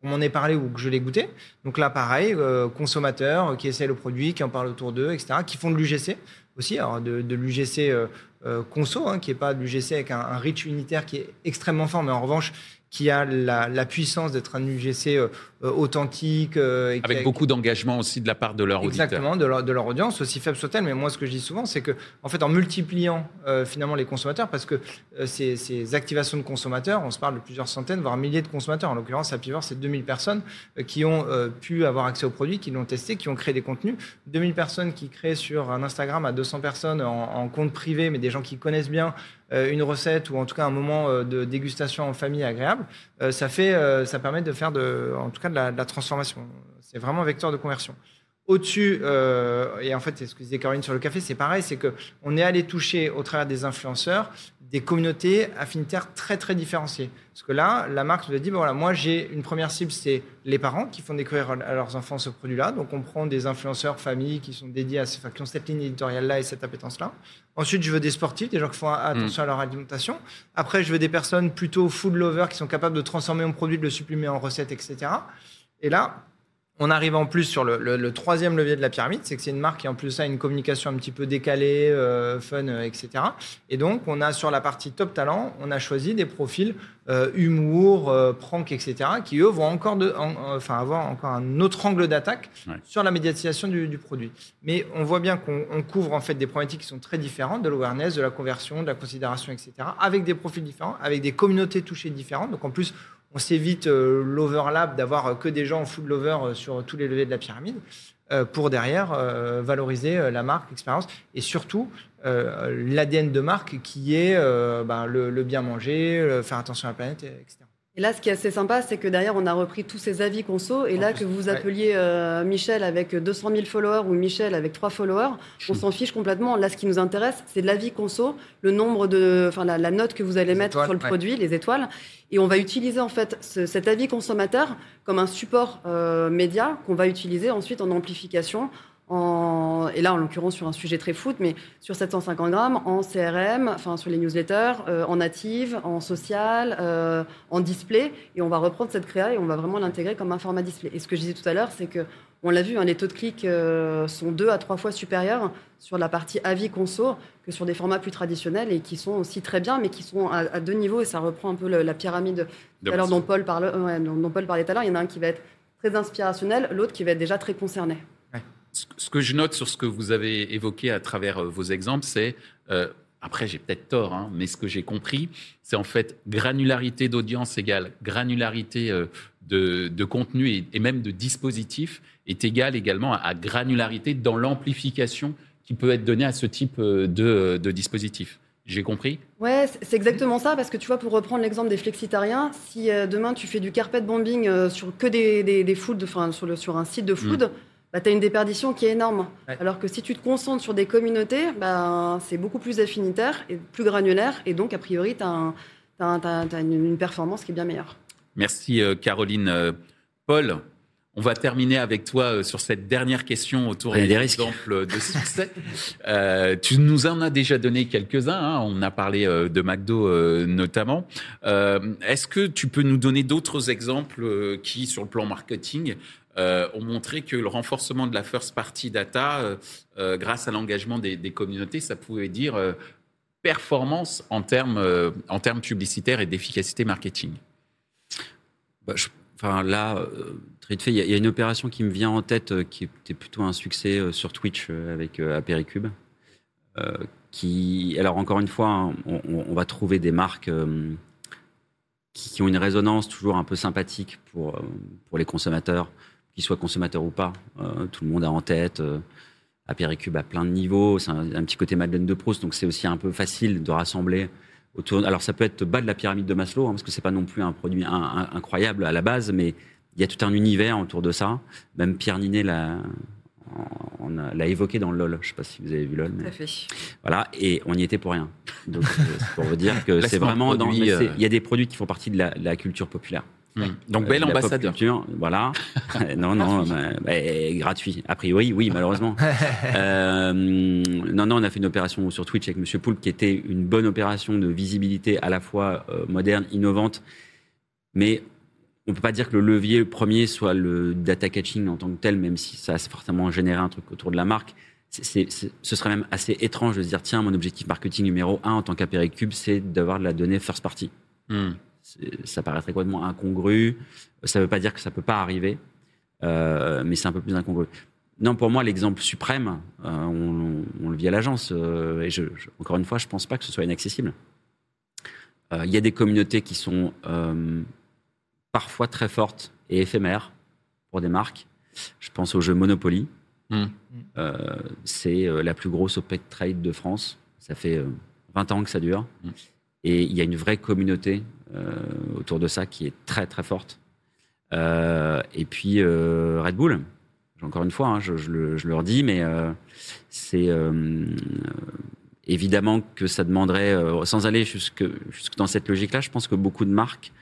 qu'on m'en ait parlé ou que je l'ai goûté. Donc là, pareil, euh, consommateurs qui essayent le produit, qui en parlent autour d'eux, etc., qui font de l'UGC aussi, alors de, l'UGC euh, euh, conso, hein, qui n'est pas de l'UGC avec un, un, reach unitaire qui est extrêmement fort, mais en revanche, qui a la, puissance d'être un UGC euh, euh, authentique. Euh, Avec beaucoup d'engagement aussi de la part de leur auditeur. Exactement, de leur, de leur audience, aussi faible soit-elle. Mais moi, ce que je dis souvent, c'est que, en fait, en multipliant finalement les consommateurs, parce que ces, ces, activations de consommateurs, on se parle de plusieurs centaines, voire milliers de consommateurs. En l'occurrence, à Pivor, c'est 2000 personnes qui ont pu avoir accès au produit, qui l'ont testé, qui ont créé des contenus. 2000 personnes qui créent sur un Instagram à 200 personnes en, en compte privé, mais des gens qui connaissent bien une recette ou en tout cas un moment euh, de dégustation en famille agréable, euh, ça, fait, ça permet de faire de, en tout cas de la, transformation. C'est vraiment un vecteur de conversion. Au-dessus, euh, et en fait, c'est ce que disait Caroline sur le café, c'est pareil, c'est qu'on est allé toucher au travers des influenceurs des communautés affinitaires très très différenciées. Parce que là, la marque nous a dit, ben voilà, moi j'ai une première cible, c'est les parents qui font découvrir à leurs enfants ce produit-là. Donc on prend des influenceurs familles qui sont dédiés à enfin, qui ont cette ligne éditoriale-là et cette appétence-là. Ensuite, je veux des sportifs, des gens qui font attention à leur alimentation. Après, je veux des personnes plutôt food lovers qui sont capables de transformer mon produit, de le supprimer en recette, etc. Et là, on arrive en plus sur le, troisième levier de la pyramide, c'est que c'est une marque qui en plus a une communication un petit peu décalée, euh, fun, euh, etc. Et donc on a sur la partie top talent, on a choisi des profils euh, humour, prank, etc. qui eux vont encore de, enfin avoir encore un autre angle d'attaque sur la médiatisation du, produit. Mais on voit bien qu'on couvre en fait des problématiques qui sont très différentes, de l'awareness, de la conversion, de la considération, etc. Avec des profils différents, avec des communautés touchées différentes. Donc en plus on s'évite euh, l'overlap d'avoir euh, que des gens en full lover euh, sur tous les leviers de la pyramide pour derrière valoriser la marque, l'expérience et surtout l'ADN de marque qui est ben, le, bien manger, faire attention à la planète, etc. Et là, ce qui est assez sympa, c'est que derrière, on a repris tous ces avis conso. Et là, que vous appeliez euh, Michel avec 200 000 followers ou Michel avec 3 followers, on s'en fiche complètement. Là, ce qui nous intéresse, c'est l'avis conso, le nombre de, enfin, la, note que vous allez mettre sur le produit, les étoiles. Et on va utiliser en fait cet avis consommateur comme un support euh, média qu'on va utiliser ensuite en amplification et là en l'occurrence sur un sujet très foot, mais sur 750 grammes, en CRM, enfin sur les newsletters, euh, en native, en social, euh, en display, et on va reprendre cette créa et on va vraiment l'intégrer comme un format display. Et ce que je disais tout à l'heure, c'est que on l'a vu, hein, les taux de clic euh, sont deux à trois fois supérieurs sur la partie avis conso que sur des formats plus traditionnels et qui sont aussi très bien, mais qui sont à, deux niveaux et ça reprend un peu la pyramide dont Paul, parle, dont Paul parlait tout à l'heure. Il y en a un qui va être très inspirationnel, l'autre qui va être déjà très concerné ce que je note sur ce que vous avez évoqué à travers euh, vos exemples, c'est, euh, après j'ai peut-être tort, hein, mais ce que j'ai compris, c'est en fait granularité d'audience égale granularité euh, de, contenu et, même de dispositif est égale également à, granularité dans l'amplification qui peut être donnée à ce type de, dispositif. J'ai compris? Ouais, c'est exactement ça, parce que tu vois, pour reprendre l'exemple des flexitariens, si demain tu fais du carpet bombing sur que des, des, food, enfin, sur, sur un site de food, mm bah, tu as une déperdition qui est énorme. Alors que si tu te concentres sur des communautés, bah, c'est beaucoup plus affinitaire et plus granulaire. Et donc, a priori, tu as, une performance qui est bien meilleure. Merci, euh, Caroline. Euh, Paul, on va terminer avec toi euh, sur cette dernière question autour des exemples de succès. tu nous en as déjà donné quelques-uns. Hein. On a parlé de McDo notamment. Est-ce que tu peux nous donner d'autres exemples qui, sur le plan marketing, euh, ont montré que le renforcement de la first party data, euh, euh, grâce à l'engagement des, communautés, ça pouvait dire performance en termes, en termes publicitaires et d'efficacité marketing. Bah, enfin, là, très vite fait, il y, a une opération qui me vient en tête qui était plutôt un succès sur Twitch avec Apericube. qui, alors encore une fois, hein, on, va trouver des marques qui, ont une résonance toujours un peu sympathique pour, pour les consommateurs qu'ils soient consommateurs ou pas. Euh, tout le monde a en tête. Euh, Apéricube à plein de niveaux. C'est un, petit côté Madeleine de Proust, donc c'est aussi un peu facile de rassembler autour. Alors ça peut être bas de la pyramide de Maslow, hein, parce que c'est pas non plus un produit incroyable à la base, mais il y a tout un univers autour de ça. Même Pierre Ninet l'a, l'a évoqué dans LOL. Je sais pas si vous avez vu LOL. Mais... Fait. Voilà, et on y était pour rien. Donc c'est pour vous dire que c'est vraiment dans. Euh, il y a des produits qui font partie de la culture populaire. Hmm. Donc, bel ambassadeur. voilà. non, non, gratuit. A priori, oui, malheureusement. euh, non, non, on a fait une opération sur Twitch avec Monsieur Poulpe qui était une bonne opération de visibilité à la fois euh, moderne, innovante, mais on peut pas dire que le levier premier soit le data catching en tant que tel, même si ça a forcément généré un truc autour de la marque. ce serait même assez étrange de se dire tiens, mon objectif marketing numéro un en tant qu'apéricube, c'est d'avoir de la donnée first party. Hmm ça paraîtrait complètement incongru. Ça ne veut pas dire que ça ne peut pas arriver, euh, mais c'est un peu plus incongru. Non, pour moi, l'exemple suprême, euh, on, le vit à l'agence. Euh, et je, encore une fois, je ne pense pas que ce soit inaccessible. Il y a des communautés qui sont parfois très fortes et éphémères pour des marques. Je pense au jeu Monopoly. Hmm. c'est la plus grosse OPEC trade de France. Ça fait 20 ans que ça dure. Hmm. Et il y a une vraie communauté euh, autour de ça qui est très très forte. Euh, et puis euh, Red Bull, encore une fois, hein, je, le, je, le, redis, mais c'est évidemment que ça demanderait, sans aller jusque, dans cette logique-là, je pense que beaucoup de marques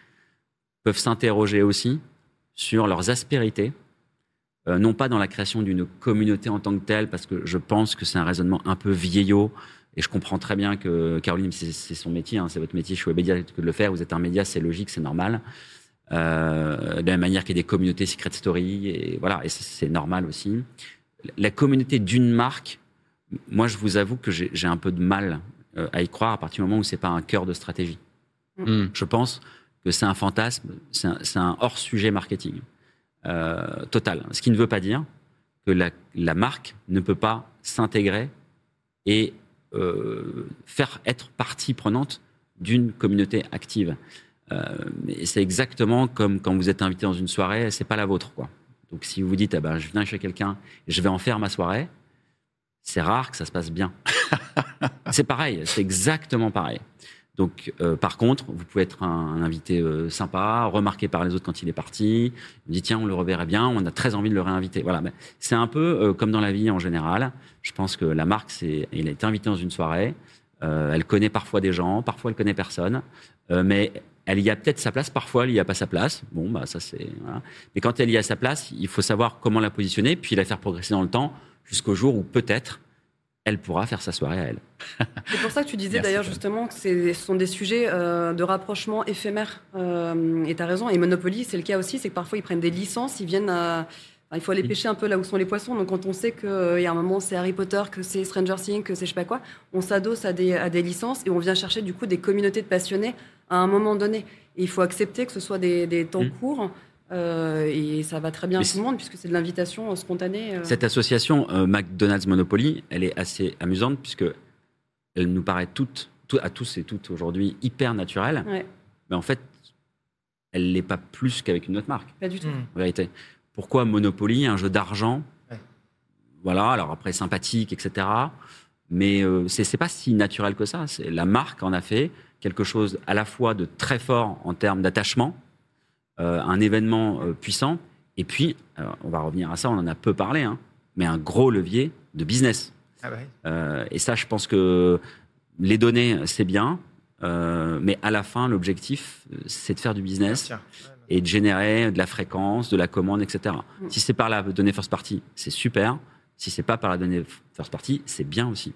peuvent s'interroger aussi sur leurs aspérités, non pas dans la création d'une communauté en tant que telle, parce que je pense que c'est un raisonnement un peu vieillot, et je comprends très bien que Caroline, c'est son métier, hein, c'est votre métier, je suis média que de le faire, vous êtes un média, c'est logique, c'est normal. Euh, de la même manière qu'il y a des communautés Secret Story, et voilà, et c'est normal aussi. La communauté d'une marque, moi je vous avoue que j'ai un peu de mal euh, à y croire à partir du moment où c'est pas un cœur de stratégie. Mm. Je pense que c'est un fantasme, c'est un, hors-sujet marketing euh, total. Ce qui ne veut pas dire que la, marque ne peut pas s'intégrer et faire être partie prenante d'une communauté active. Euh, c'est exactement comme quand vous êtes invité dans une soirée, c'est pas la vôtre, quoi. Donc si vous vous dites, ah ben, je viens chez quelqu'un, je vais en faire ma soirée, c'est rare que ça se passe bien. c'est pareil, c'est exactement pareil. Donc, euh, par contre, vous pouvez être un, invité euh, sympa, remarqué par les autres quand il est parti. On dit tiens, on le reverrait bien, on a très envie de le réinviter. Voilà, c'est un peu euh, comme dans la vie en général. Je pense que la marque, il a été invité dans une soirée. elle connaît parfois des gens, parfois elle connaît personne, mais elle y a peut-être sa place. Parfois, elle y a pas sa place. Bon, bah ça c'est. Mais quand elle y a sa place, il faut savoir comment la positionner, puis la faire progresser dans le temps jusqu'au jour où peut-être elle pourra faire sa soirée à elle. C'est pour ça que tu disais d'ailleurs justement que ce sont des sujets euh, de rapprochement éphémères. Euh, et tu as raison. Et Monopoly, c'est le cas aussi, c'est que parfois ils prennent des licences, ils viennent à... il faut aller pêcher un peu là où sont les poissons. Donc quand on sait qu'il y a un moment c'est Harry Potter, que c'est Stranger Things, que c'est je sais pas quoi, on s'adosse à des, à des licences et on vient chercher du coup des communautés de passionnés à un moment donné. Et il faut accepter que ce soit des, des temps mm. courts. Euh, et ça va très bien à tout le monde puisque c'est de l'invitation spontanée. Euh. Cette association euh, McDonald's Monopoly, elle est assez amusante puisque elle nous paraît toute, à tous et toutes aujourd'hui hyper naturelle. Mais en fait, elle n'est pas plus qu'avec une autre marque. Pas du tout. En vérité. Pourquoi Monopoly, un jeu d'argent Voilà, alors après sympathique, etc. Mais ce c'est pas si naturel que ça. La marque en a fait quelque chose à la fois de très fort en termes d'attachement, euh, un événement euh, puissant, et puis, on va revenir à ça, on en a peu parlé, hein, mais un gros levier de business. Ah euh, et ça, je pense que les données, c'est bien, mais à la fin, l'objectif, c'est de faire du business et de générer de la fréquence, de la commande, etc. Mm. Si c'est par la donnée first party, c'est super. Si c'est pas par la donnée first party, c'est bien aussi.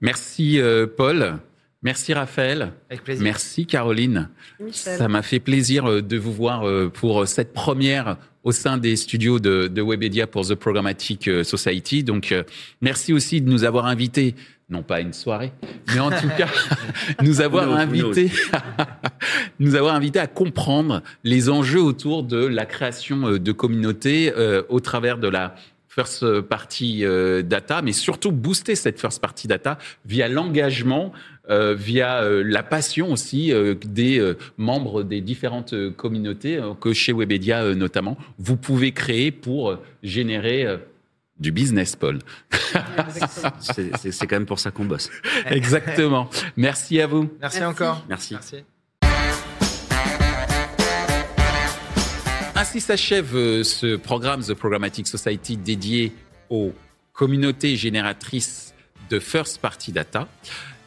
Merci Paul. Merci Raphaël. Avec plaisir. Merci Caroline. Ça m'a fait plaisir euh, de vous voir euh, pour euh, cette première au sein des studios de, Webedia pour The Programmatic Society. Donc, merci aussi de nous avoir invités, non pas à une soirée, mais en tout cas, nous avoir invités, nous avoir invités à comprendre les enjeux autour de la création de communautés au travers de la first party data, mais surtout booster cette first party data via l'engagement euh, via euh, la passion aussi euh, des membres des différentes communautés que chez Webedia notamment, vous pouvez créer pour générer du business, Paul. C'est quand même pour ça qu'on bosse. Exactement. Merci à vous. Merci, encore. Merci. Merci. Ainsi s'achève ce programme The Programmatic Society dédié aux communautés génératrices de First Party Data.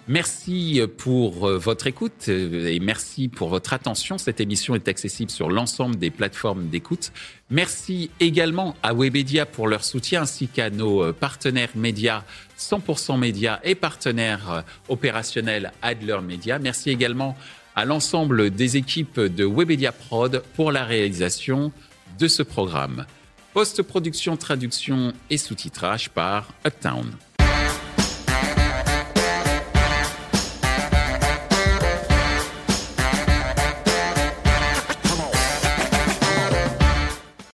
Merci pour euh, votre écoute euh, et merci pour votre attention. Cette émission est accessible sur l'ensemble des plateformes d'écoute. Merci également à Webedia pour leur soutien ainsi qu'à nos euh, partenaires médias 100% médias et partenaires opérationnels Adler Media. Merci également à l'ensemble des équipes de Webedia Prod pour la réalisation de ce programme. Post-production, traduction et sous-titrage par Uptown.